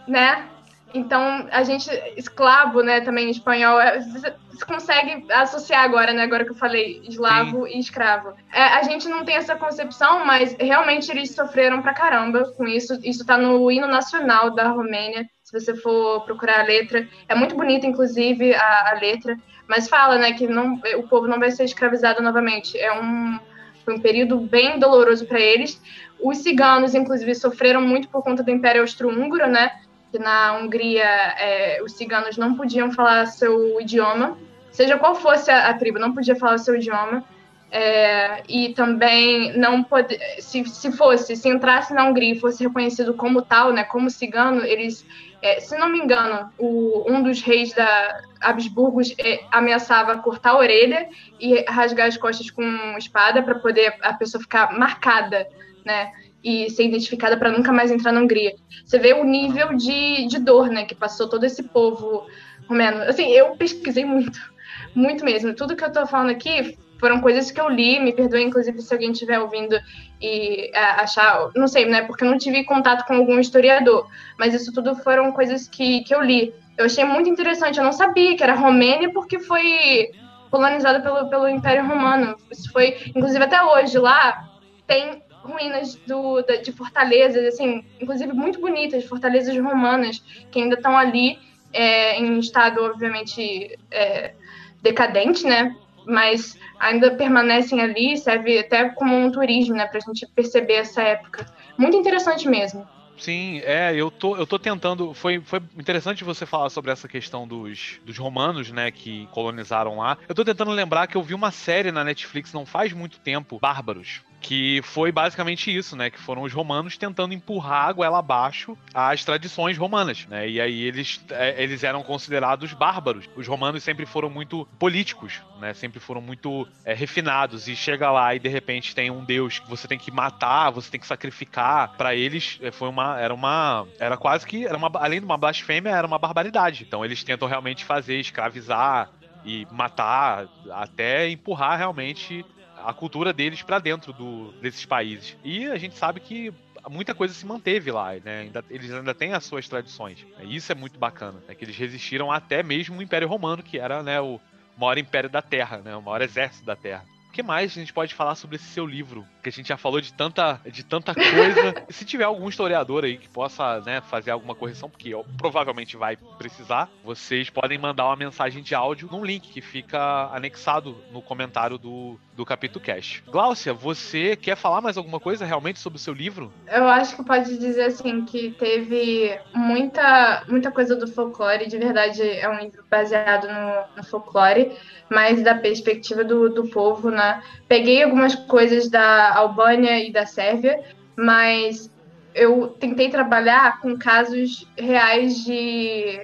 né? Então, a gente, escravo, né, também em espanhol, é, você consegue associar agora, né, agora que eu falei eslavo Sim. e escravo. É, a gente não tem essa concepção, mas realmente eles sofreram pra caramba com isso. Isso tá no hino nacional da Romênia, se você for procurar a letra. É muito bonita, inclusive, a, a letra, mas fala, né, que não, o povo não vai ser escravizado novamente. É um, um período bem doloroso para eles. Os ciganos, inclusive, sofreram muito por conta do Império Austro-Húngaro, né? Que na Hungria é, os ciganos não podiam falar seu idioma, seja qual fosse a, a tribo, não podia falar seu idioma. É, e também não pode, se, se fosse, se entrasse na Hungria e fosse reconhecido como tal, né, como cigano, eles, é, se não me engano, o, um dos reis da Habsburgos é, ameaçava cortar a orelha e rasgar as costas com espada para poder a pessoa ficar marcada, né? E ser identificada para nunca mais entrar na Hungria. Você vê o nível de, de dor, né, que passou todo esse povo romeno. Assim, eu pesquisei muito, muito mesmo. Tudo que eu estou falando aqui foram coisas que eu li, me perdoe, inclusive, se alguém estiver ouvindo e é, achar, não sei, né, porque eu não tive contato com algum historiador, mas isso tudo foram coisas que, que eu li. Eu achei muito interessante, eu não sabia que era Romênia porque foi colonizada pelo, pelo Império Romano. Isso foi, inclusive, até hoje lá tem ruínas do, de fortalezas, assim, inclusive muito bonitas, fortalezas romanas, que ainda estão ali é, em estado, obviamente, é, decadente, né? Mas ainda permanecem ali, serve até como um turismo, né? Para a gente perceber essa época. Muito interessante mesmo. Sim, é, eu tô, eu tô tentando. Foi, foi interessante você falar sobre essa questão dos, dos romanos, né, que colonizaram lá. Eu tô tentando lembrar que eu vi uma série na Netflix não faz muito tempo, Bárbaros que foi basicamente isso, né? Que foram os romanos tentando empurrar a goela abaixo as tradições romanas, né? E aí eles, é, eles eram considerados bárbaros. Os romanos sempre foram muito políticos, né? Sempre foram muito é, refinados. E chega lá e de repente tem um deus que você tem que matar, você tem que sacrificar. Para eles é, foi uma, era uma, era quase que era uma, além de uma blasfêmia, era uma barbaridade. Então eles tentam realmente fazer escravizar e matar até empurrar realmente a cultura deles para dentro do, desses países. E a gente sabe que muita coisa se manteve lá, né? Eles ainda têm as suas tradições. Isso é muito bacana, né? Que eles resistiram até mesmo o Império Romano, que era né, o maior império da Terra, né? O maior exército da Terra que mais a gente pode falar sobre esse seu livro? Que a gente já falou de tanta, de tanta coisa. Se tiver algum historiador aí que possa né, fazer alguma correção, porque provavelmente vai precisar, vocês podem mandar uma mensagem de áudio num link que fica anexado no comentário do, do capítulo Cash. Gláucia, você quer falar mais alguma coisa realmente sobre o seu livro? Eu acho que pode dizer assim que teve muita, muita coisa do folclore, de verdade é um livro baseado no, no folclore, mas da perspectiva do, do povo na Peguei algumas coisas da Albânia e da Sérvia, mas eu tentei trabalhar com casos reais de.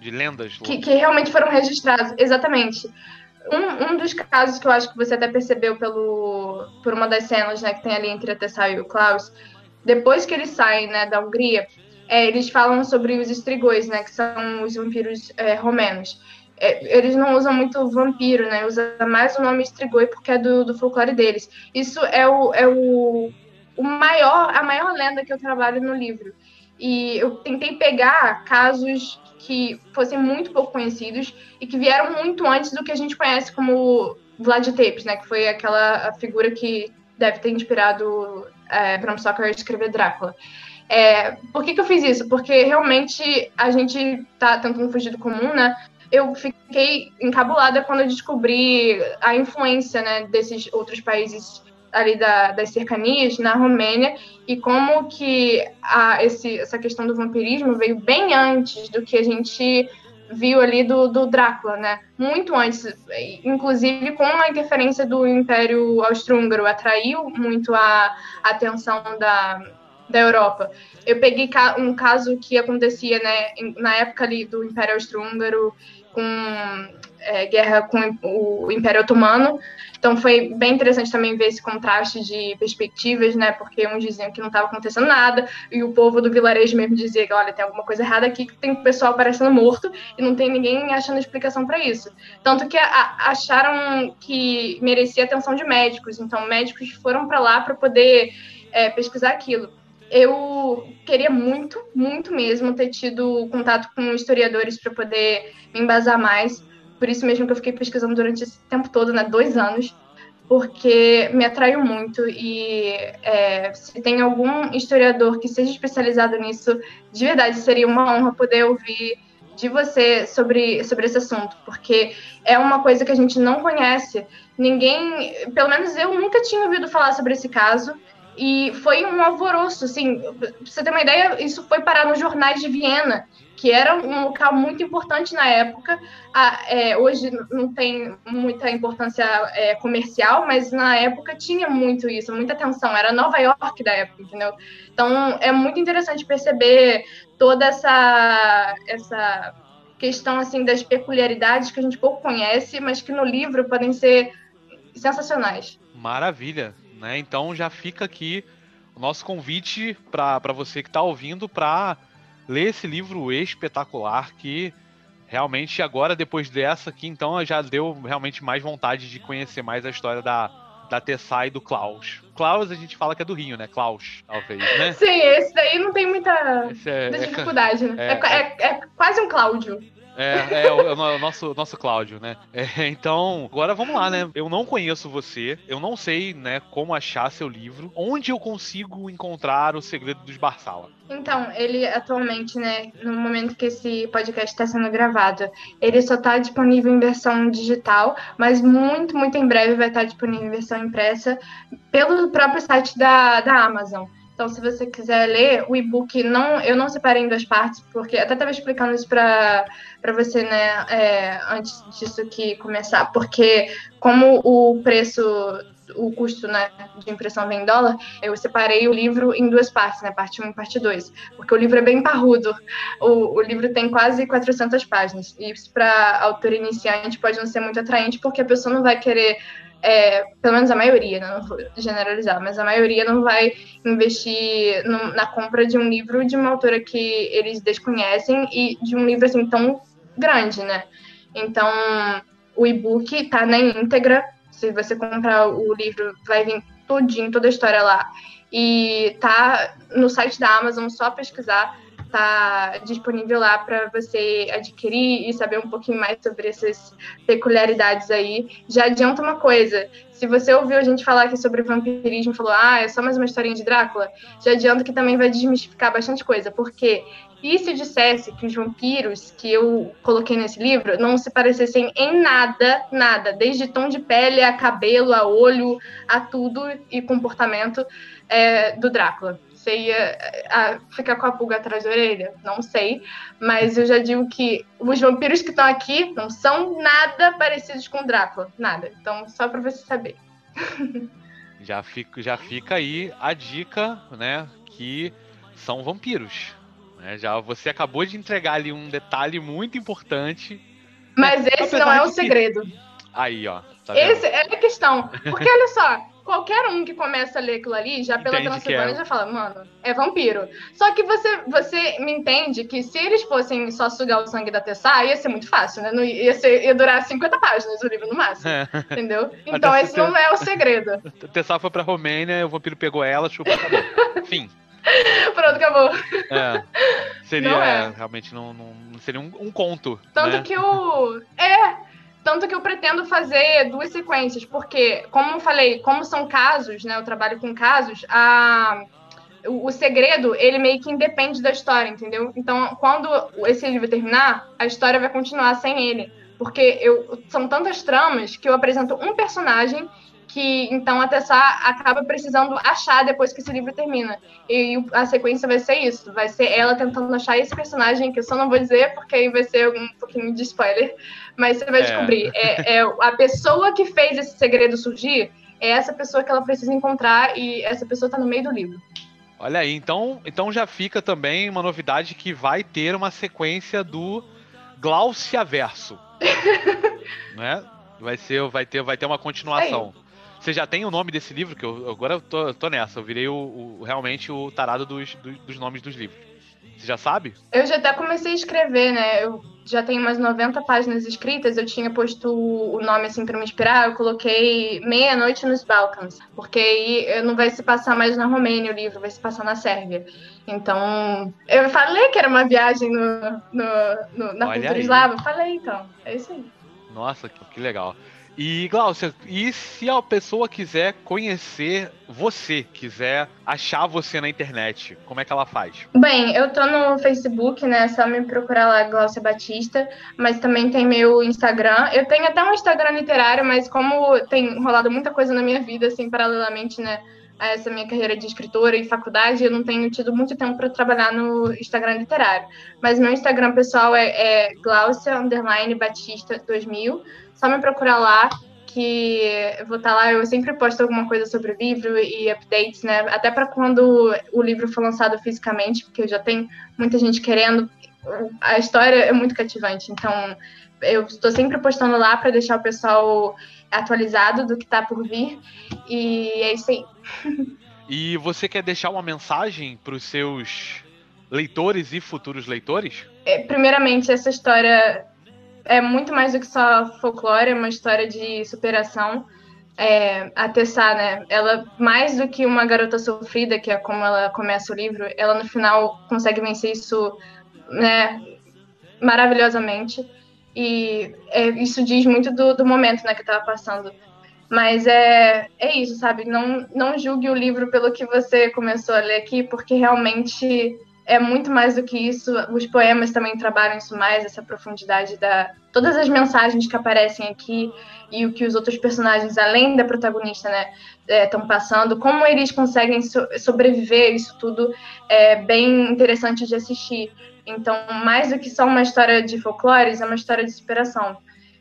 De lendas. Que, que realmente foram registrados, exatamente. Um, um dos casos que eu acho que você até percebeu pelo, por uma das cenas né, que tem ali entre a Tessa e o Klaus, depois que eles saem né, da Hungria, é, eles falam sobre os estrigões, né, que são os vampiros é, romenos é, eles não usam muito vampiro, né? Usa mais o nome Strigoi porque é do, do folclore deles. Isso é o, é o, o maior, a maior lenda que eu trabalho no livro. E eu tentei pegar casos que fossem muito pouco conhecidos e que vieram muito antes do que a gente conhece como Vlad Tepes, né? Que foi aquela figura que deve ter inspirado é, Bram Stoker a escrever Drácula. É, por que, que eu fiz isso? Porque realmente a gente tá tentando fugir do comum, né? Eu fiquei encabulada quando descobri a influência né, desses outros países ali da, das cercanias na Romênia e como que a, esse, essa questão do vampirismo veio bem antes do que a gente viu ali do, do Drácula, né? Muito antes, inclusive com a interferência do Império Austro-Húngaro, atraiu muito a, a atenção da, da Europa. Eu peguei um caso que acontecia né, na época ali do Império Austro-Húngaro com é, guerra com o Império Otomano. Então foi bem interessante também ver esse contraste de perspectivas, né? Porque uns diziam que não estava acontecendo nada e o povo do vilarejo mesmo dizia que, olha, tem alguma coisa errada aqui, que tem pessoal aparecendo morto e não tem ninguém achando explicação para isso. Tanto que a, acharam que merecia atenção de médicos. Então médicos foram para lá para poder é, pesquisar aquilo eu queria muito, muito mesmo ter tido contato com historiadores para poder me embasar mais. Por isso mesmo que eu fiquei pesquisando durante esse tempo todo, né, dois anos, porque me atraiu muito e é, se tem algum historiador que seja especializado nisso, de verdade seria uma honra poder ouvir de você sobre, sobre esse assunto, porque é uma coisa que a gente não conhece. Ninguém, pelo menos eu nunca tinha ouvido falar sobre esse caso. E foi um alvoroço, assim, pra você ter uma ideia, isso foi parar nos jornais de Viena, que era um local muito importante na época. É, hoje não tem muita importância é, comercial, mas na época tinha muito isso, muita atenção. Era Nova York da época, entendeu? Então é muito interessante perceber toda essa, essa questão assim das peculiaridades que a gente pouco conhece, mas que no livro podem ser sensacionais. Maravilha. Né? Então já fica aqui o nosso convite para você que está ouvindo para ler esse livro espetacular que realmente agora, depois dessa aqui, então, já deu realmente mais vontade de conhecer mais a história da, da Tessá e do Klaus. Klaus a gente fala que é do Rio, né? Klaus, talvez, né? Sim, esse daí não tem muita, é, muita dificuldade, né? É, é, é, é quase um Cláudio. É, é o, é o, nosso, nosso Cláudio, né? É, então, agora vamos lá, né? Eu não conheço você, eu não sei, né, como achar seu livro. Onde eu consigo encontrar o segredo dos Barsala? Então, ele atualmente, né, no momento que esse podcast está sendo gravado, ele só está disponível em versão digital, mas muito, muito em breve vai estar disponível em versão impressa pelo próprio site da, da Amazon. Então, se você quiser ler o e-book, não, eu não separei em duas partes, porque até estava explicando isso para você, né, é, antes disso que começar, porque como o preço, o custo né, de impressão vem em dólar, eu separei o livro em duas partes, né, parte 1 e parte 2, porque o livro é bem parrudo. O, o livro tem quase 400 páginas, e isso para autor iniciante pode não ser muito atraente, porque a pessoa não vai querer é, pelo menos a maioria, né, não vou generalizar, mas a maioria não vai investir no, na compra de um livro de uma autora que eles desconhecem e de um livro assim tão grande, né? Então, o e-book tá na íntegra. Se você comprar o livro, vai vir tudinho, toda a história lá. E tá no site da Amazon, só pesquisar está disponível lá para você adquirir e saber um pouquinho mais sobre essas peculiaridades aí. Já adianta uma coisa: se você ouviu a gente falar aqui sobre vampirismo, falou, ah, é só mais uma historinha de Drácula, já adianta que também vai desmistificar bastante coisa, porque e se dissesse que os vampiros que eu coloquei nesse livro não se parecessem em nada, nada, desde tom de pele a cabelo, a olho, a tudo e comportamento é, do Drácula? Você ia a, ficar com a pulga atrás da orelha? Não sei. Mas eu já digo que os vampiros que estão aqui não são nada parecidos com Drácula. Nada. Então, só para você saber. já, fica, já fica aí a dica, né? Que são vampiros. Né? Já você acabou de entregar ali um detalhe muito importante. Mas esse não é o segredo. Aí, ó. Tá esse é a questão. Porque olha só, qualquer um que começa a ler aquilo ali, já pela Entende Transilvânia, é... já fala, mano, é vampiro. Só que você, você me entende que se eles fossem só sugar o sangue da Tessá, ia ser muito fácil, né? Não ia, ser, ia durar 50 páginas o livro no máximo. É. Entendeu? Então esse não é o segredo. A Tessá foi pra Romênia, o vampiro pegou ela, chupou, acabou. Fim. Pronto, acabou. É. Seria, não é. realmente, não, não seria um, um conto. Tanto né? que o. É, tanto que eu pretendo fazer duas sequências, porque, como eu falei, como são casos, né? Eu trabalho com casos, a, o, o segredo, ele meio que independe da história, entendeu? Então, quando esse livro terminar, a história vai continuar sem ele. Porque eu, são tantas tramas que eu apresento um personagem que então a Tessa acaba precisando achar depois que esse livro termina. E a sequência vai ser isso, vai ser ela tentando achar esse personagem, que eu só não vou dizer, porque aí vai ser um pouquinho de spoiler, mas você vai é. descobrir. É, é a pessoa que fez esse segredo surgir, é essa pessoa que ela precisa encontrar, e essa pessoa está no meio do livro. Olha aí, então, então já fica também uma novidade que vai ter uma sequência do Glaucia Verso. né? Vai ser, vai ter, vai ter uma continuação. Você já tem o nome desse livro? Que eu, agora eu tô, tô nessa. Eu virei o, o realmente o tarado dos, dos, dos, nomes dos livros. Você já sabe? Eu já até comecei a escrever, né? Eu já tenho umas 90 páginas escritas. Eu tinha posto o nome assim para me inspirar. Eu coloquei Meia-Noite nos Balcãs. Porque aí não vai se passar mais na Romênia o livro, vai se passar na Sérvia. Então, eu falei que era uma viagem no, no, no na Olha cultura aí. eslava. Falei, então. É isso aí. Nossa, que legal. E, Glaucia, e se a pessoa quiser conhecer você, quiser achar você na internet, como é que ela faz? Bem, eu tô no Facebook, né? É só me procurar lá, Glaucia Batista, mas também tem meu Instagram. Eu tenho até um Instagram literário, mas como tem rolado muita coisa na minha vida, assim, paralelamente, né? a essa minha carreira de escritora e faculdade, eu não tenho tido muito tempo para trabalhar no Instagram literário. Mas meu Instagram pessoal é, é Glaucia Batista 2000 só me procurar lá que eu vou estar tá lá, eu sempre posto alguma coisa sobre o livro e updates, né? Até para quando o livro for lançado fisicamente, porque já tem muita gente querendo. A história é muito cativante, então eu estou sempre postando lá para deixar o pessoal atualizado do que está por vir. E é isso aí. E você quer deixar uma mensagem para os seus leitores e futuros leitores? É, primeiramente, essa história é muito mais do que só folclore, é uma história de superação. É, a Tessá, né? Ela, mais do que uma garota sofrida, que é como ela começa o livro, ela no final consegue vencer isso, né? Maravilhosamente. E é, isso diz muito do, do momento né, que estava passando. Mas é, é isso, sabe? Não, não julgue o livro pelo que você começou a ler aqui, porque realmente é muito mais do que isso. Os poemas também trabalham isso mais, essa profundidade da todas as mensagens que aparecem aqui e o que os outros personagens, além da protagonista, né, estão é, passando, como eles conseguem so sobreviver isso tudo é bem interessante de assistir. Então, mais do que só uma história de folclores, é uma história de superação.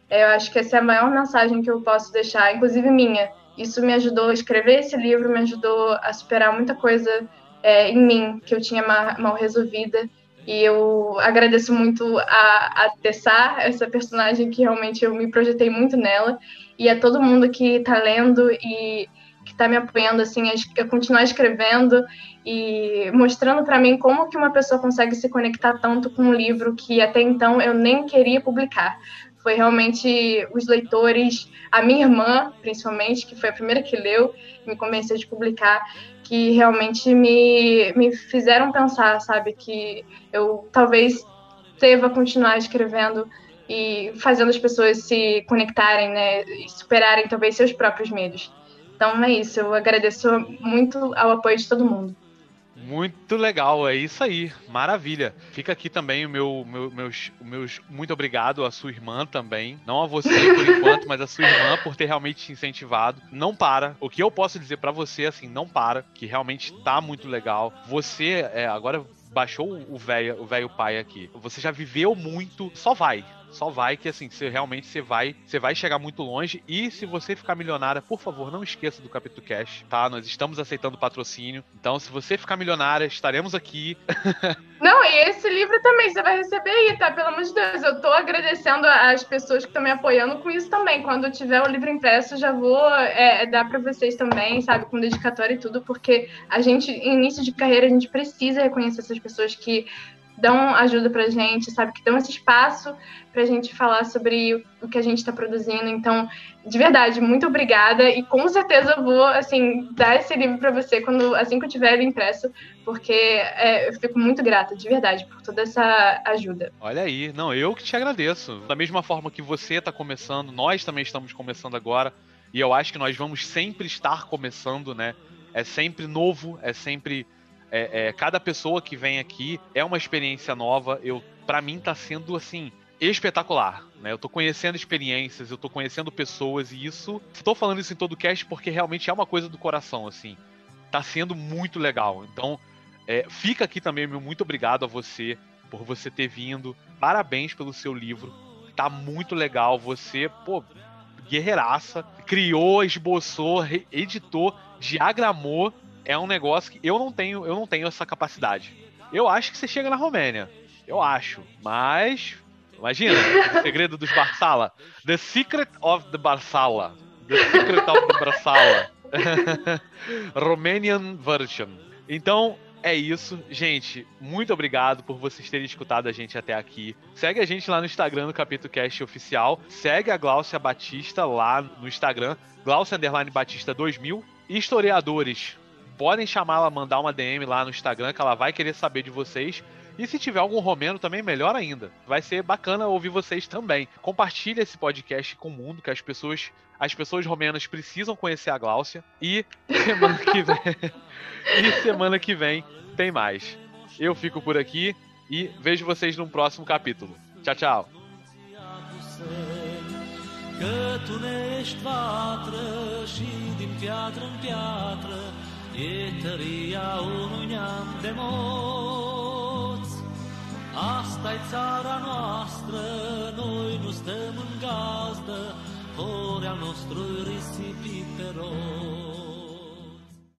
É, eu acho que essa é a maior mensagem que eu posso deixar, inclusive minha. Isso me ajudou a escrever esse livro, me ajudou a superar muita coisa é, em mim que eu tinha mal, mal, resolvida. E eu agradeço muito a, a Tessá, essa personagem que realmente eu me projetei muito nela, e a todo mundo que está lendo e que está me apoiando assim a, continuar escrevendo e mostrando para mim como que uma pessoa consegue se conectar tanto com um livro que até então eu nem queria publicar. Foi realmente os leitores, a minha irmã, principalmente, que foi a primeira que leu, me convenceu de publicar que realmente me, me fizeram pensar, sabe, que eu talvez deva continuar escrevendo e fazendo as pessoas se conectarem, né, e superarem talvez seus próprios medos. Então é isso, eu agradeço muito ao apoio de todo mundo. Muito legal, é isso aí, maravilha. Fica aqui também o meu, meu meus, meus muito obrigado à sua irmã também, não a você por enquanto, mas a sua irmã por ter realmente te incentivado. Não para. O que eu posso dizer para você assim, não para, que realmente tá muito legal. Você é, agora baixou o velho o velho pai aqui. Você já viveu muito, só vai. Só vai que assim, você realmente você vai, você vai chegar muito longe e se você ficar milionária, por favor, não esqueça do Capítulo Cash, tá? Nós estamos aceitando patrocínio. Então, se você ficar milionária, estaremos aqui. não, e esse livro também você vai receber aí, tá? Pelo amor de Deus, eu tô agradecendo as pessoas que estão me apoiando com isso também. Quando tiver o livro impresso, já vou é, dar para vocês também, sabe, com dedicatória e tudo, porque a gente, início de carreira, a gente precisa reconhecer essas pessoas que dão ajuda pra gente, sabe? Que dão esse espaço pra gente falar sobre o que a gente está produzindo. Então, de verdade, muito obrigada e com certeza vou, assim, dar esse livro para você quando, assim que eu tiver ele impresso, porque é, eu fico muito grata, de verdade, por toda essa ajuda. Olha aí, não, eu que te agradeço. Da mesma forma que você está começando, nós também estamos começando agora, e eu acho que nós vamos sempre estar começando, né? É sempre novo, é sempre é, é, cada pessoa que vem aqui é uma experiência nova. Eu, para mim, tá sendo assim espetacular. Né? Eu tô conhecendo experiências, eu tô conhecendo pessoas e isso. Estou falando isso em todo o cast porque realmente é uma coisa do coração, assim. Tá sendo muito legal. Então, é, fica aqui também meu muito obrigado a você por você ter vindo. Parabéns pelo seu livro. Tá muito legal. Você, pô, guerreiraça. Criou, esboçou, editou, diagramou é um negócio que eu não tenho, eu não tenho essa capacidade. Eu acho que você chega na Romênia. Eu acho. Mas. Imagina, o segredo dos Barsala. The Secret of the Barsala. The Secret of the Barsala. Romanian version. Então, é isso, gente. Muito obrigado por vocês terem escutado a gente até aqui. Segue a gente lá no Instagram no Capítulo Cast Oficial. Segue a Glaucia Batista lá no Instagram, Underline Batista 2000. Historiadores, podem chamá-la, mandar uma DM lá no Instagram, que ela vai querer saber de vocês. E se tiver algum romeno também, melhor ainda. Vai ser bacana ouvir vocês também. Compartilhe esse podcast com o mundo, que as pessoas, as pessoas romenas precisam conhecer a Gláucia. E semana que vem, e semana que vem tem mais. Eu fico por aqui e vejo vocês num próximo capítulo. Tchau, tchau. Că tu vatră și din piatră în piatră e tăria unui neam de moți. asta e țara noastră, noi nu stăm în gazdă, ori al nostru risipit pe roți.